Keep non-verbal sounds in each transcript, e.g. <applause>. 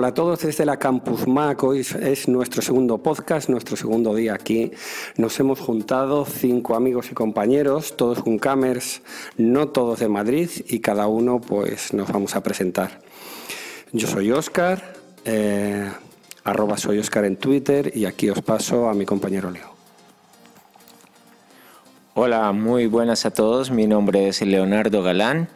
Hola a todos desde la Campus Mac. Hoy es nuestro segundo podcast, nuestro segundo día aquí. Nos hemos juntado cinco amigos y compañeros, todos Juncamers, no todos de Madrid, y cada uno pues nos vamos a presentar. Yo soy Oscar, eh, arroba soy Oscar en Twitter, y aquí os paso a mi compañero Leo. Hola, muy buenas a todos. Mi nombre es Leonardo Galán.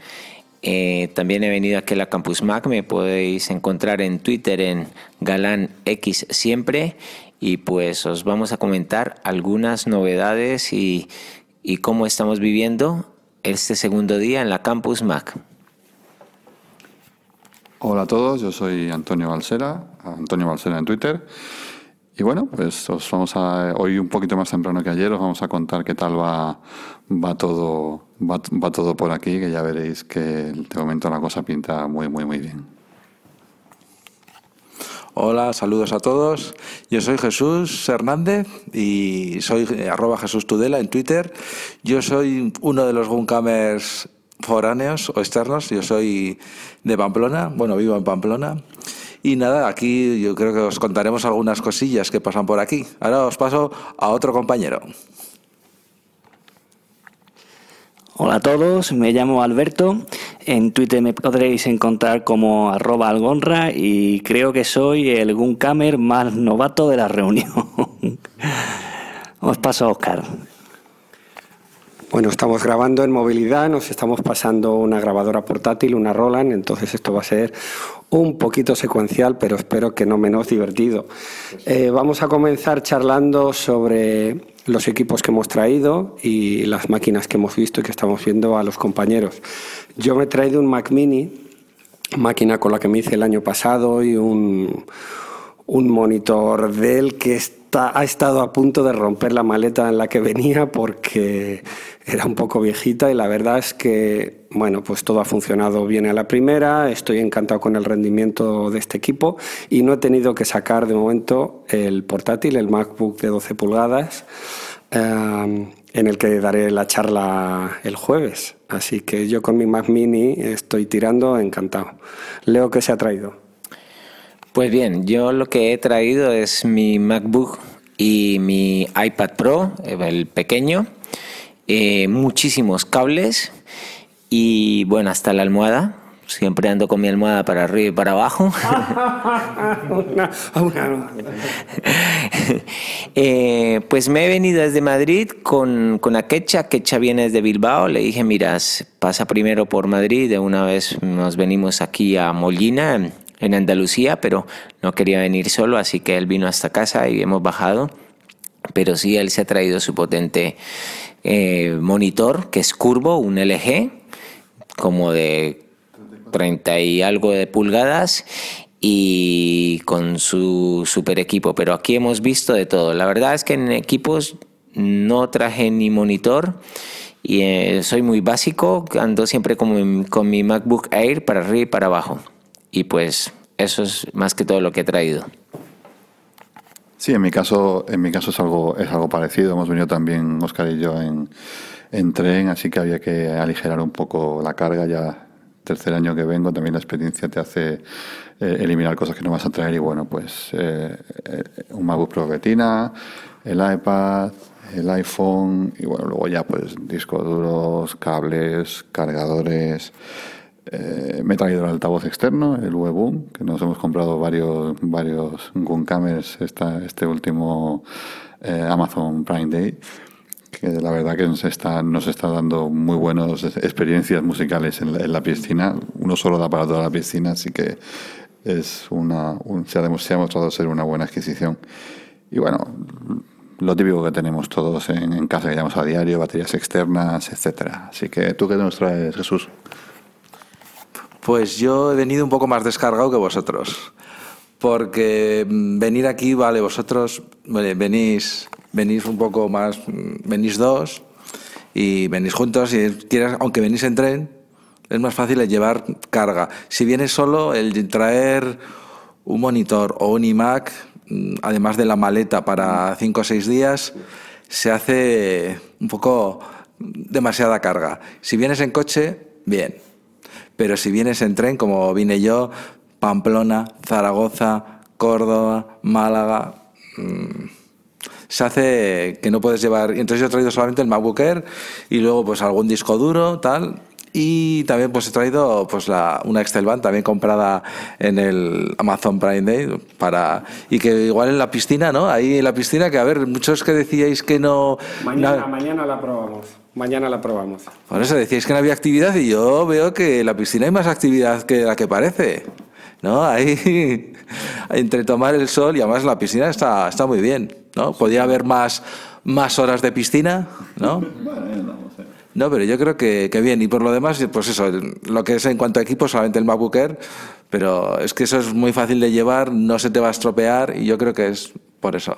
Eh, también he venido aquí a la Campus Mac, me podéis encontrar en Twitter en Galán X siempre y pues os vamos a comentar algunas novedades y, cómo estamos viviendo este segundo día en la Campus Mac. Hola a todos, yo soy Antonio Balsera, Antonio Balsera en Twitter. Y bueno, pues os vamos a, hoy un poquito más temprano que ayer, os vamos a contar qué tal va todo va, todo por aquí, que ya veréis que de momento la cosa pinta muy, muy, muy bien. Hola, saludos a todos. Yo soy Jesús Hernández y soy arroba Jesús Tudela en Twitter. Yo soy uno de los Guncamers foráneos o externos. Yo soy de Pamplona, bueno, vivo en Pamplona. Y nada, aquí yo creo que os contaremos algunas cosillas que pasan por aquí. Ahora os paso a otro compañero. Hola a todos, me llamo Alberto. En Twitter me podréis encontrar como arroba algonra y creo que soy el Guncamer más novato de la reunión. <laughs> Os paso a Oscar. Bueno, estamos grabando en movilidad, nos estamos pasando una grabadora portátil, una Roland, entonces esto va a ser un poquito secuencial, pero espero que no menos divertido. Eh, vamos a comenzar charlando sobre los equipos que hemos traído y las máquinas que hemos visto y que estamos viendo a los compañeros. Yo me he traído un Mac Mini, máquina con la que me hice el año pasado y un, un monitor Dell que está, ha estado a punto de romper la maleta en la que venía porque era un poco viejita y la verdad es que, bueno, pues todo ha funcionado bien a la primera, estoy encantado con el rendimiento de este equipo y no he tenido que sacar de momento el portátil, el MacBook de 12 pulgadas, eh, en el que daré la charla el jueves. Así que yo con mi Mac Mini estoy tirando encantado. Leo, ¿qué se ha traído? Pues bien, yo lo que he traído es mi MacBook y mi iPad Pro, el pequeño eh, muchísimos cables y bueno, hasta la almohada. Siempre ando con mi almohada para arriba y para abajo. <laughs> <laughs> Eh, pues me he venido desde Madrid con, con Akecha. Akecha viene desde Bilbao. Le dije, mira, pasa primero por Madrid. De una vez nos venimos aquí a Molina, en Andalucía, pero no quería venir solo, así que él vino hasta casa y hemos bajado. Pero sí, él se ha traído su potente eh, monitor que es curvo, un LG, como de 30 y algo de pulgadas y con su super equipo. Pero aquí hemos visto de todo. La verdad es que en equipos no traje ni monitor y eh, soy muy básico, ando siempre con con mi MacBook Air para arriba y para abajo. Y pues eso es más que todo lo que he traído. Sí, en mi caso, en mi caso es algo, es algo parecido. Hemos venido también Oscar y yo en, en tren, así que había que aligerar un poco la carga. Ya tercer año que vengo, también la experiencia te hace eh, eliminar cosas que no vas a traer. Y bueno, pues eh, eh, un MacBook Pro Retina, el iPad, el iPhone y bueno, luego ya pues discos duros, cables, cargadores. Eh, me he traído el altavoz externo, el Webboom, que nos hemos comprado varios, varios Guncamers esta, este último eh, Amazon Prime Day, que la verdad que nos está, nos está dando muy buenas experiencias musicales en la, piscina. Uno solo da para toda la piscina, así que es una, se, ha demostrado ser una buena adquisición. Y bueno, lo típico que tenemos todos en, en casa, que llamamos a diario, baterías externas, etcétera. Así que, ¿tú qué nos traes, Jesús? Pues yo he venido un poco más descargado que vosotros. Porque mm, venir aquí, vale, vosotros venís, venís un poco más, mm, venís dos y venís juntos y quieras, aunque venís en tren, es más fácil llevar carga. Si vienes solo, el traer un monitor o un iMac, mm, además de la maleta para cinco o seis días, se hace un poco demasiada carga. Si vienes en coche, bien pero si vienes en tren, como vine yo, Pamplona, Zaragoza, Córdoba, Málaga. Mm, se hace que no puedes llevar. Entonces yo he traído solamente el MacBook Air y luego pues algún disco duro, tal. Y también pues he traído pues la, una Excel Band también comprada en el Amazon Prime Day para y que igual en la piscina, ¿no? Ahí en la piscina que a ver, muchos que decíais que no Mañana, na- mañana la probamos. Mañana la probamos. por eso decíais que no había actividad y yo veo que en la piscina hay más actividad que la que parece. ¿No? Ahí <laughs> entre tomar el sol y además la piscina está, está muy bien, ¿no? Podría haber más, más horas de piscina, ¿no? No, pero yo creo que, que bien. Y por lo demás, pues eso, el- lo que es en cuanto a equipo, solamente el MacBook Air, pero es que eso es muy fácil de llevar, no se te va a estropear y yo creo que es por eso.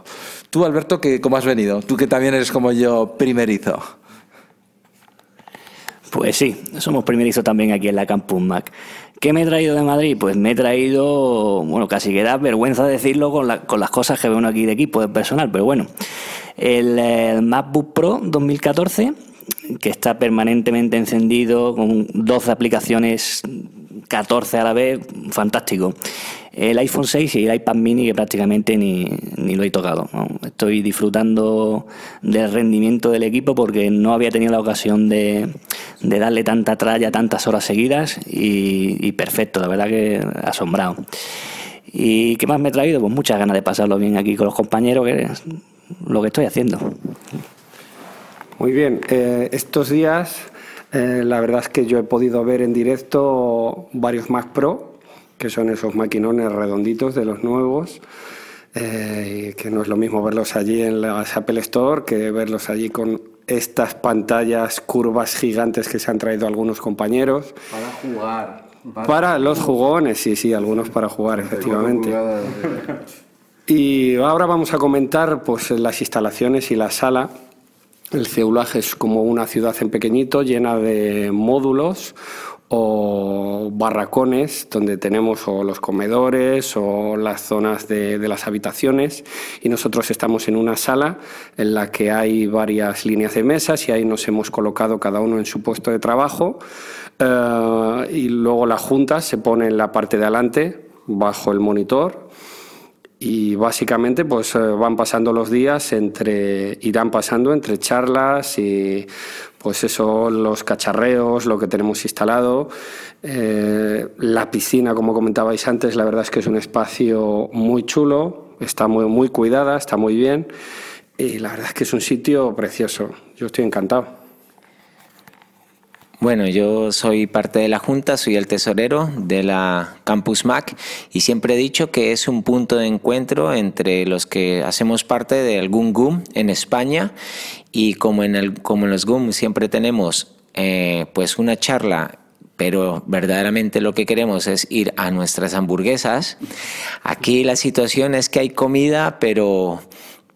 Tú, Alberto, que, ¿cómo has venido? Tú que también eres como yo primerizo. Pues sí, somos primerizos también aquí en la Campus Mac. ¿Qué me he traído de Madrid? Pues me he traído, bueno, casi que da vergüenza decirlo con, la- con las cosas que ve uno aquí de equipo, de personal, pero bueno. El, eh, MacBook Pro 2014, que está permanentemente encendido con 12 aplicaciones, 14 a la vez, fantástico. El iPhone 6 y el iPad mini que prácticamente ni, ni lo he tocado. Estoy disfrutando del rendimiento del equipo porque no había tenido la ocasión de, de darle tanta tralla tantas horas seguidas y, y perfecto, la verdad que asombrado. ¿Y qué más me he traído? Pues muchas ganas de pasarlo bien aquí con los compañeros, que es lo que estoy haciendo. Muy bien, eh, estos días eh, la verdad es que yo he podido ver en directo varios Mac Pro, que son esos maquinones redonditos de los nuevos, eh, que no es lo mismo verlos allí en la Apple Store que verlos allí con estas pantallas curvas gigantes que se han traído algunos compañeros. Para jugar. Para los jugones, sí, sí, algunos para jugar, efectivamente. Y ahora vamos a comentar pues, las instalaciones y la sala. El Ceulaje es como una ciudad en pequeñito llena de módulos o barracones donde tenemos o los comedores o las zonas de, las habitaciones. Y nosotros estamos en una sala en la que hay varias líneas de mesas y ahí nos hemos colocado cada uno en su puesto de trabajo. Eh, y luego la junta se pone en la parte de adelante bajo el monitor y básicamente pues eh, van pasando los días entre irán pasando entre charlas y pues eso los cacharreos lo que tenemos instalado. Eh, la piscina como comentabais antes la verdad es que es un espacio muy chulo está muy muy cuidada está muy bien y la verdad es que es un sitio precioso. Yo estoy encantado Bueno, yo soy parte de la Junta, soy el tesorero de la Campus Mac y siempre he dicho que es un punto de encuentro entre los que hacemos parte de algún GUM en España y como en, el, como en los GUM siempre tenemos eh, pues una charla pero verdaderamente lo que queremos es ir a nuestras hamburguesas. Aquí la situación es que hay comida, pero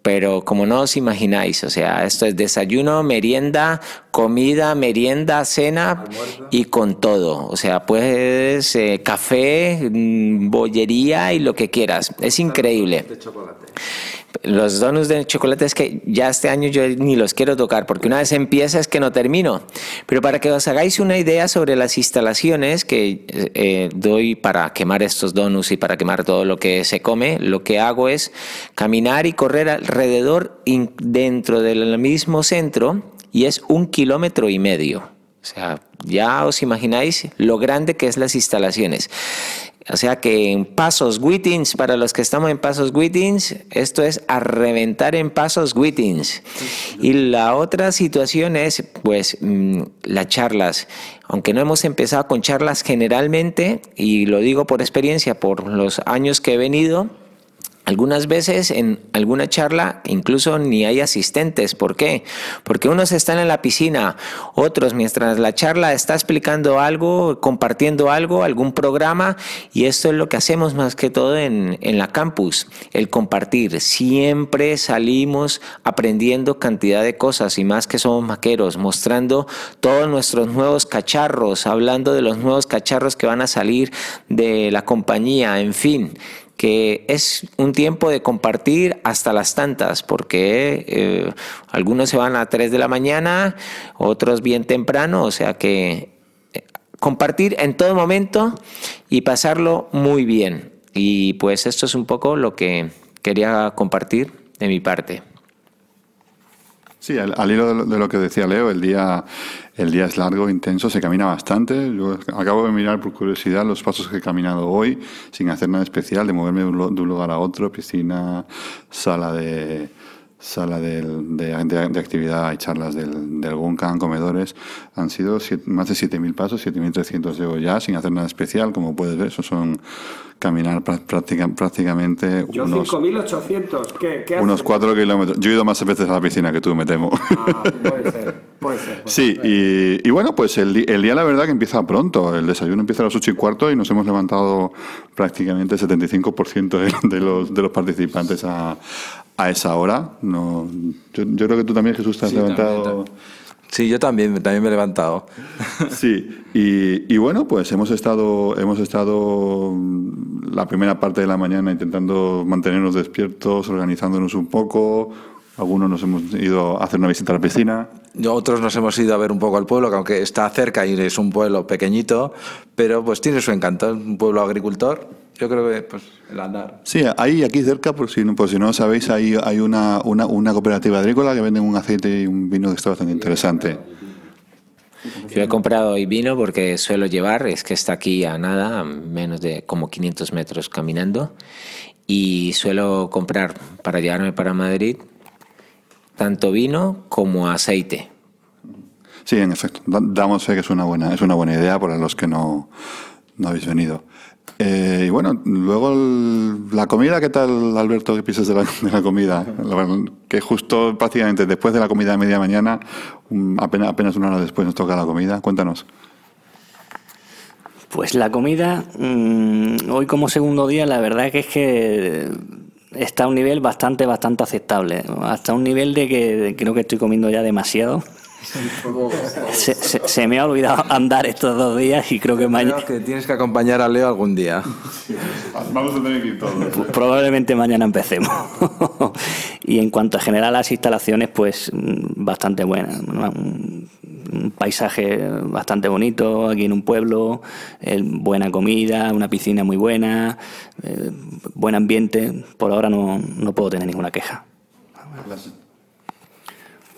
pero como no os imagináis, o sea, esto es desayuno, merienda, comida, merienda, cena y con todo. O sea, puedes eh, café, mm, bollería y lo que quieras. Es increíble. Los donuts de chocolate es que ya este año yo ni los quiero tocar porque una vez empieza es que no termino. Pero para que os hagáis una idea sobre las instalaciones que eh, doy para quemar estos donuts y para quemar todo lo que se come, lo que hago es caminar y correr alrededor dentro del mismo centro y es un kilómetro y medio. O sea, ya os imagináis lo grande que es las instalaciones. O sea que en Pasos Whitins, para los que estamos en Pasos Whitins, esto es a reventar en Pasos Whitins. Y la otra situación es, pues, mm, las charlas. Aunque no hemos empezado con charlas generalmente, y lo digo por experiencia, por los años que he venido, algunas veces en alguna charla incluso ni hay asistentes. ¿Por qué? Porque unos están en la piscina, otros mientras la charla está explicando algo, compartiendo algo, algún programa, y esto es lo que hacemos más que todo en, en la campus, el compartir. Siempre salimos aprendiendo cantidad de cosas y más que somos maqueros, mostrando todos nuestros nuevos cacharros, hablando de los nuevos cacharros que van a salir de la compañía, en fin que es un tiempo de compartir hasta las tantas, porque eh, algunos se van a 3 de la mañana, otros bien temprano, o sea que eh, compartir en todo momento y pasarlo muy bien. Y pues esto es un poco lo que quería compartir de mi parte. Sí, al, hilo de lo, que decía Leo, el día, el día es largo, intenso, se camina bastante. Yo acabo de mirar por curiosidad los pasos que he caminado hoy, sin hacer nada especial, de moverme de un lugar a otro, piscina, sala de, sala de, de, actividad y charlas del, del Guncan, comedores, han sido más de 7.000 pasos, 7.300 llevo ya, sin hacer nada especial, como puedes ver, eso son caminar prácticamente Yo unos... 5.800, ¿qué, qué Unos 4 kilómetros. Yo he ido más veces a la piscina que tú, me temo. Ah, puede ser, puede ser. <laughs> sí, y, y, bueno, pues el, el, día la verdad que empieza pronto, el desayuno empieza a las 8 y cuarto y nos hemos levantado prácticamente el 75% de, de, los, de los participantes a, a esa hora. No, yo, yo, creo que tú también, Jesús, te has sí, levantado. También, sí, yo también, también me he levantado. <laughs> Sí, y, y, bueno, pues hemos estado, hemos estado la primera parte de la mañana intentando mantenernos despiertos, organizándonos un poco. Algunos nos hemos ido a hacer una visita a la piscina. Otros nos hemos ido a ver un poco al pueblo, que aunque está cerca y es un pueblo pequeñito, pero pues tiene su encanto, es un pueblo agricultor yo creo que pues, el andar. Sí, ahí aquí cerca, por si, por si no sabéis, hay, hay una, una, una cooperativa agrícola que venden un aceite y un vino que está bastante interesante. Yo he comprado hoy vino porque suelo llevar, es que está aquí a nada, a menos de como 500 metros caminando, y suelo comprar para llevarme para Madrid tanto vino como aceite. Sí, en efecto, damos fe que es una buena, es una buena idea para los que no, no habéis venido. Eh, y bueno, luego la comida, ¿qué tal, Alberto, que piensas de la, comida? que justo prácticamente después de la comida de media mañana, apenas, apenas una hora después nos toca la comida. Cuéntanos. Pues la comida, mmm, hoy como segundo día, la verdad que es que está a un nivel bastante, bastante aceptable. Hasta un nivel de que creo que estoy comiendo ya demasiado. Se, se, se, me ha olvidado andar estos dos días y creo que mañana. que tienes que acompañar a Leo algún día. Vamos a tener que ir todos. <laughs> Probablemente mañana empecemos. <laughs> y en cuanto a generar las instalaciones, pues bastante buenas. Un, un paisaje bastante bonito aquí en un pueblo, eh, buena comida, una piscina muy buena, eh, buen ambiente. Por ahora no, no puedo tener ninguna queja.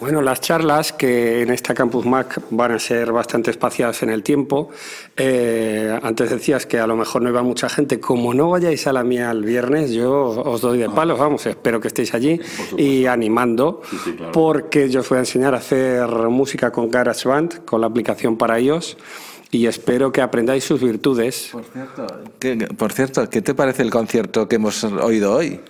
Bueno, las charlas que en esta Campus Mac van a ser bastante espaciadas en el tiempo. Eh, antes decías que a lo mejor no iba mucha gente. Como no vayáis a la mía el viernes, yo os doy de palos, vamos, espero que estéis allí y animando, sí, sí, claro. porque yo os voy a enseñar a hacer música con GarageBand, con la aplicación para iOS. Y espero que aprendáis sus virtudes. Por cierto, ¿qué, por cierto, ¿qué te parece el concierto que hemos oído hoy?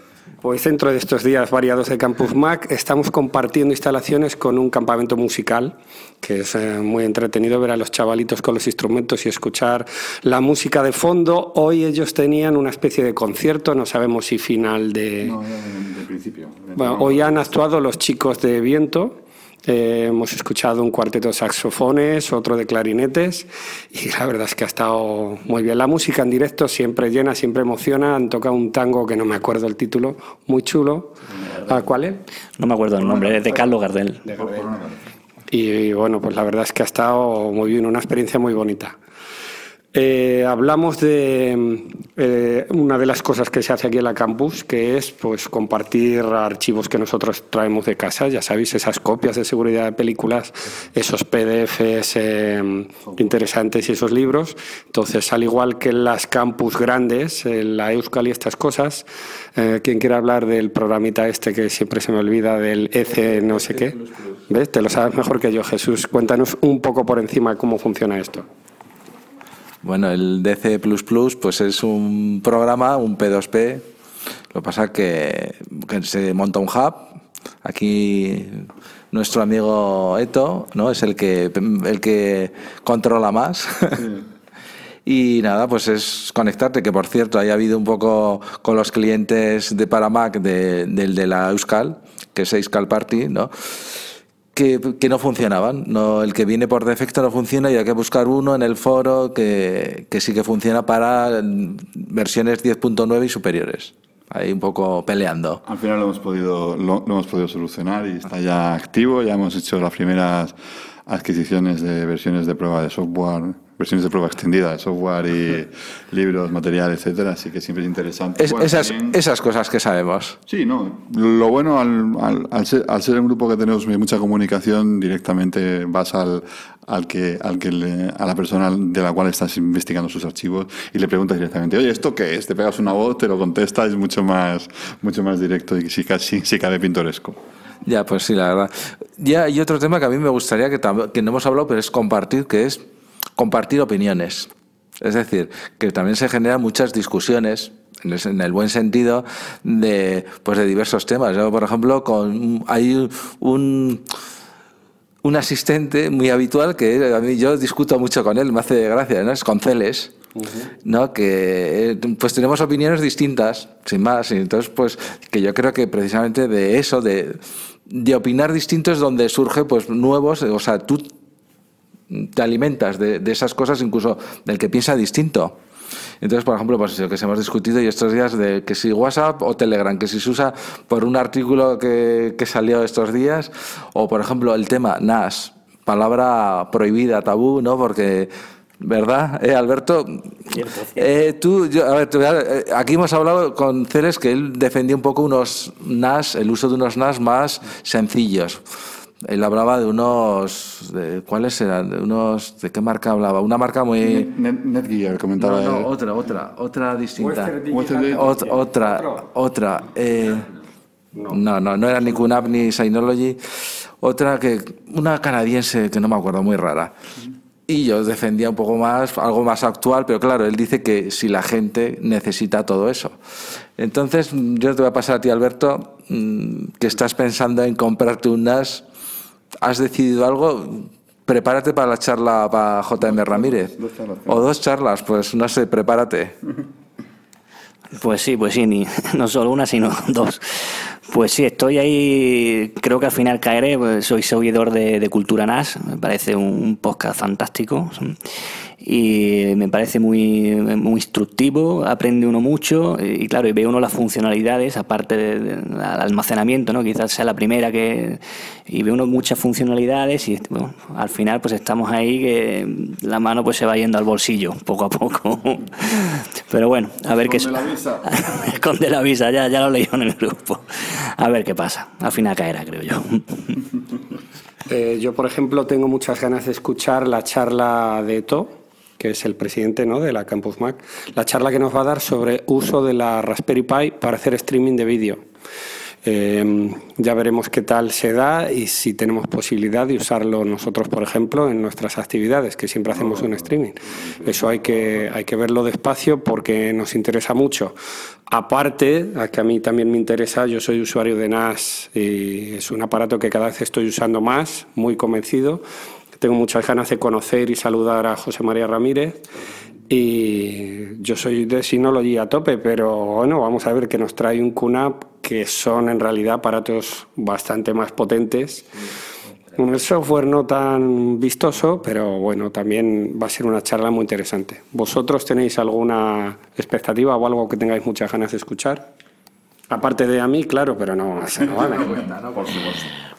Pues dentro de estos días variados de Campus Mac estamos compartiendo instalaciones con un campamento musical que es eh, muy entretenido ver a los chavalitos con los instrumentos y escuchar la música de fondo. Hoy ellos tenían una especie de concierto, no sabemos si final de... No, de, de principio. Bueno, hoy han actuado los chicos de viento. Eh, hemos escuchado un cuarteto de saxofones, otro de clarinetes y la verdad es que ha estado muy bien. La música en directo siempre llena, siempre emociona. Han tocado un tango que no me acuerdo el título, muy chulo. ¿A ¿Cuál es? No me acuerdo el nombre, es de Carlos Gardel. De Gardel. Y, y bueno, pues la verdad es que ha estado muy bien, una experiencia muy bonita. Eh, hablamos de eh, una de las cosas que se hace aquí en la campus, que es pues compartir archivos que nosotros traemos de casa, ya sabéis, esas copias de seguridad de películas, esos PDFs eh, interesantes y esos libros. Entonces, al igual que en las campus grandes, en la Euskal y estas cosas, eh, quien quiera hablar del programita este que siempre se me olvida, del EC no sé qué, ¿ves? Te lo sabes mejor que yo, Jesús. Cuéntanos un poco por encima cómo funciona esto. Bueno, el DC pues es un programa, un P2P. Lo que pasa es que, que se monta un hub. Aquí nuestro amigo Eto ¿no? es el que, el que controla más. Sí. <laughs> y nada, pues es conectarte, que por cierto, haya habido un poco con los clientes de Paramac de, del de la Euskal, que es Euskal Party, ¿no? Que, no funcionaban. No, el que viene por defecto no funciona y hay que buscar uno en el foro que, que sí que funciona para versiones 10.9 y superiores. Ahí un poco peleando. Al final lo hemos podido, lo, lo hemos podido solucionar y está ya activo. Ya hemos hecho las primeras adquisiciones de versiones de prueba de software versiones de prueba extendida software y libros, material, etcétera, así que siempre es interesante. Es- Bueno, esas, también- esas cosas que sabemos. Sí, no. Lo bueno al, al- al ser, al ser un grupo que tenemos mucha comunicación, directamente vas al, al que, al que le- a la persona de la cual estás investigando sus archivos y le preguntas directamente, oye, ¿esto qué es? Te pegas una voz, te lo contesta, es mucho más, mucho más directo y sí, casi, sí cabe pintoresco. Ya, pues sí, la verdad. Ya hay otro tema que a mí me gustaría que, que no hemos hablado, pero es compartir, que es compartir opiniones. Es decir, que también se generan muchas discusiones en el, en el buen sentido de, pues de diversos temas. Yo, por ejemplo, con, hay un, un asistente muy habitual que a mí yo discuto mucho con él, me hace gracia, ¿no? Es con Celes. ¿no? que pues tenemos opiniones distintas, sin más, y entonces pues que yo creo que precisamente de eso, de, de opinar distinto es donde surge pues nuevos, o sea, tú te alimentas de, de esas cosas incluso del que piensa distinto. Entonces, por ejemplo, pues lo que se hemos discutido y estos días de que si WhatsApp o Telegram, que si se usa por un artículo que, que salió estos días, o por ejemplo el tema NAS, palabra prohibida, tabú, ¿no? Porque, ¿verdad, eh, Alberto? Eh, tú, yo- a ver, a- eh, aquí hemos hablado con Ceres que él defendía un poco unos NAS, el uso de unos NAS más sencillos. Él hablaba de unos, de, ¿cuáles eran? De unos, ¿de qué marca hablaba? Una marca muy... Net- Netgear comentaba. No, no, otra, otra, otra distinta. Western Ot- otra, otra. eh, no, no, no era ni QNAP ni Synology. Otra que, una canadiense que no me acuerdo, muy rara. Y yo defendía un poco más, algo más actual, pero claro, él dice que si la gente necesita todo eso. Entonces, yo te voy a pasar a ti, Alberto, mm, que estás pensando en comprarte un NAS. ¿Has decidido algo? Prepárate para la charla para JM Ramírez. dos charlas. O dos charlas, pues no sé, prepárate. Pues sí, pues sí, ni, <laughs> no solo una, sino <laughs> dos. Pues sí, estoy ahí, creo que al final caeré, pues soy seguidor de, de Cultura NAS, me parece un, un podcast fantástico y me parece muy, muy instructivo, aprende uno mucho y claro, y ve uno las funcionalidades, aparte del de, del almacenamiento, ¿no? quizás sea la primera que... y ve uno muchas funcionalidades y bueno, al final pues estamos ahí que la mano pues se va yendo al bolsillo poco a poco. <laughs> Pero bueno, a ver qué... Esconde la visa. <laughs> Esconde la visa, ya, ya lo leí en el grupo. A ver qué pasa. Al final caerá, creo yo. <laughs> Eh, yo, por ejemplo, tengo muchas ganas de escuchar la charla de To, que es el presidente ¿no? de la Campus Mac, la charla que nos va a dar sobre uso de la Raspberry Pi para hacer streaming de vídeo. Eh, ya veremos qué tal se da y si tenemos posibilidad de usarlo nosotros, por ejemplo, en nuestras actividades, que siempre hacemos un streaming. Eso hay que, hay que verlo despacio porque nos interesa mucho. Aparte, a que a mí también me interesa, yo soy usuario de NAS y es un aparato que cada vez estoy usando más, muy convencido. Tengo muchas ganas de conocer y saludar a José María Ramírez. Y yo soy de Synology a tope, pero bueno, vamos a ver que nos trae un QNAP que son en realidad aparatos bastante más potentes. Un software no tan vistoso, pero bueno, también va a ser una charla muy interesante. ¿Vosotros tenéis alguna expectativa o algo que tengáis muchas ganas de escuchar? Aparte de a mí, claro, pero no, eso no vale.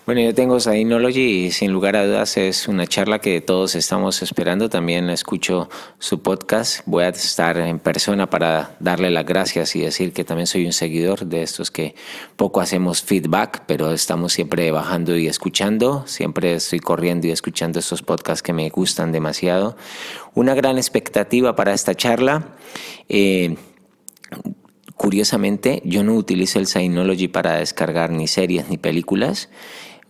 Bueno, yo tengo Synology y sin lugar a dudas es una charla que todos estamos esperando. También escucho su podcast. Voy a estar en persona para darle las gracias y decir que también soy un seguidor de estos que poco hacemos feedback, pero estamos siempre bajando y escuchando. Siempre estoy corriendo y escuchando estos podcasts que me gustan demasiado. Una gran expectativa para esta charla. Eh, Curiosamente, yo no utilizo el Synology para descargar ni series ni películas.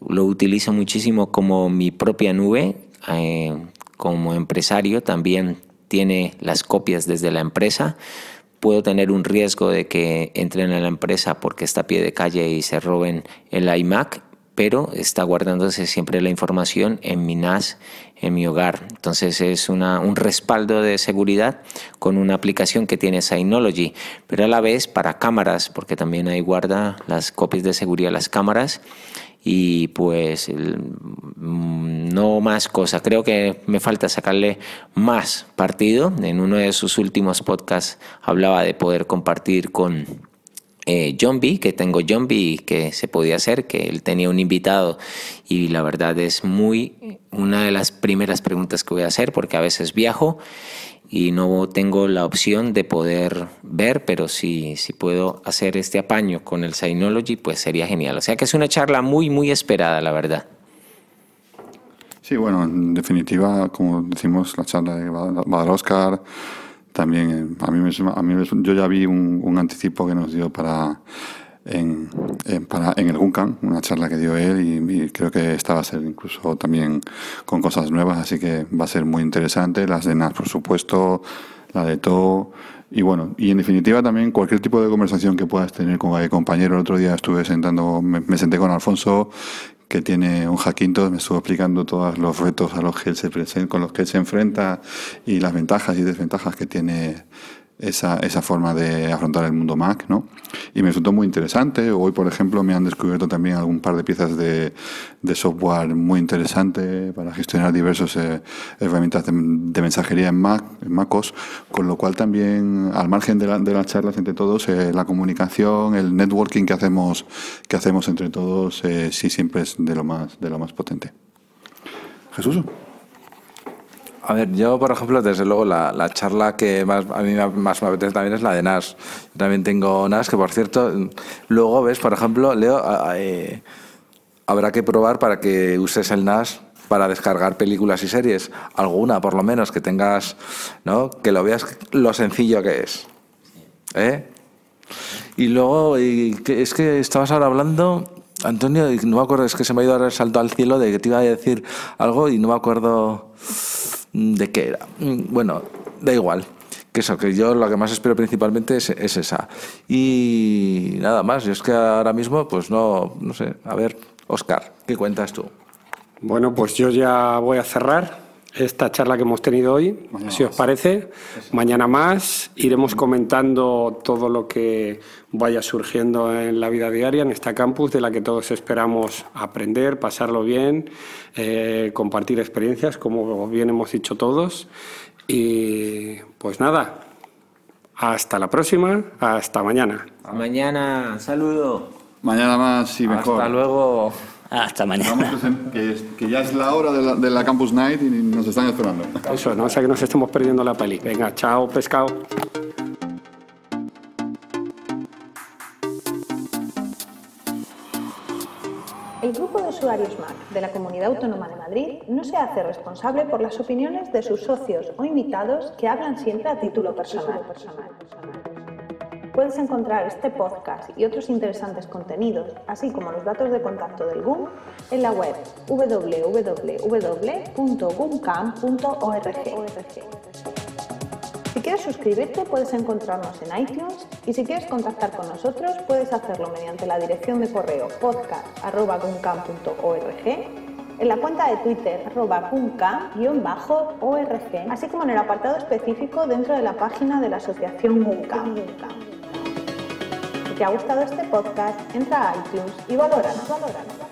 Lo utilizo muchísimo como mi propia nube. Eh, como empresario también tiene las copias desde la empresa. Puedo tener un riesgo de que entren a la empresa porque está a pie de calle y se roben el iMac, pero está guardándose siempre la información en mi NAS, en mi hogar. Entonces es una, un respaldo de seguridad con una aplicación que tiene Synology, pero a la vez para cámaras, porque también ahí guarda las copias de seguridad de las cámaras y pues el, no más cosa. Creo que me falta sacarle más partido. En uno de sus últimos podcasts hablaba de poder compartir con eh, John B, que tengo John B, que se podía hacer, que él tenía un invitado y la verdad es muy una de las primeras preguntas que voy a hacer porque a veces viajo y no tengo la opción de poder ver, pero si, si puedo hacer este apaño con el Synology, pues sería genial. O sea que es una charla muy, muy esperada, la verdad. Sí, bueno, en definitiva, como decimos, la charla de Oscar también eh, a mí, me, a mí yo ya vi un, anticipo que nos dio para en, para, en el Guncan, una charla que dio él y, creo que esta va a ser incluso también con cosas nuevas, así que va a ser muy interesante. Las de NAS, por supuesto, la de todo. Y bueno, y en definitiva también cualquier tipo de conversación que puedas tener con el compañero. El otro día estuve sentando, me, senté con Alfonso que tiene un Hackintosh, me estuvo explicando todos los retos a los que él se presenta, con los que él se enfrenta y las ventajas y desventajas que tiene esa, esa forma de afrontar el mundo Mac, ¿no? Y me resultó muy interesante. Hoy, por ejemplo, me han descubierto también algún par de piezas de, de software muy interesante para gestionar diversas eh, herramientas de, mensajería en Mac, en MacOS, con lo cual también, al margen de, de las charlas entre todos, eh, la comunicación, el networking que hacemos, que hacemos entre todos, eh, sí siempre es de lo más, de lo más potente. Jesús. A ver, yo, por ejemplo, desde luego, la, charla que más a mí más me apetece también es la de NAS. también tengo NAS, que por cierto, luego ves, por ejemplo, Leo, eh, habrá que probar para que uses el NAS para descargar películas y series. Alguna, por lo menos, que tengas, ¿no? Que lo veas lo sencillo que es. ¿Eh? Y luego, es que estabas ahora hablando, Antonio, y no me acuerdo, es que se me ha ido a el salto al cielo de que te iba a decir algo y no me acuerdo. Mm, ¿De qué era? Mm, bueno, da igual. Que eso, que yo lo que más espero principalmente es, esa. Y nada más, yo es que ahora mismo, pues no, no sé. A ver, Oscar, ¿qué cuentas tú? Bueno, pues yo ya voy a cerrar esta charla que hemos tenido hoy, si os parece. Mañana más iremos comentando todo lo que vaya surgiendo en la vida diaria en esta campus, de la que todos esperamos aprender, pasarlo bien, eh, compartir experiencias, como bien hemos dicho todos. Y pues nada, hasta la próxima, hasta mañana. Mañana, saludo. Mañana más y mejor. Hasta luego. Hasta mañana. que, ya es la hora de la, Campus Night y nos están esperando. Eso, no sea que nos estemos perdiendo la peli. Venga, chao, pescado. El grupo de usuarios Mac de la Comunidad Autónoma de Madrid no se hace responsable por las opiniones de sus socios o invitados que hablan siempre a título personal. Puedes encontrar este podcast y otros interesantes contenidos, así como los datos de contacto del GUM, en la web www.gumcam.org. Si quieres suscribirte puedes encontrarnos en iTunes y si quieres contactar con nosotros puedes hacerlo mediante la dirección de correo podcast.gumcam.org en la cuenta de Twitter arroba org así como en el apartado específico dentro de la página de la asociación GUNCAM. Te ha gustado este podcast, entra a iTunes y valóranos, valóranos.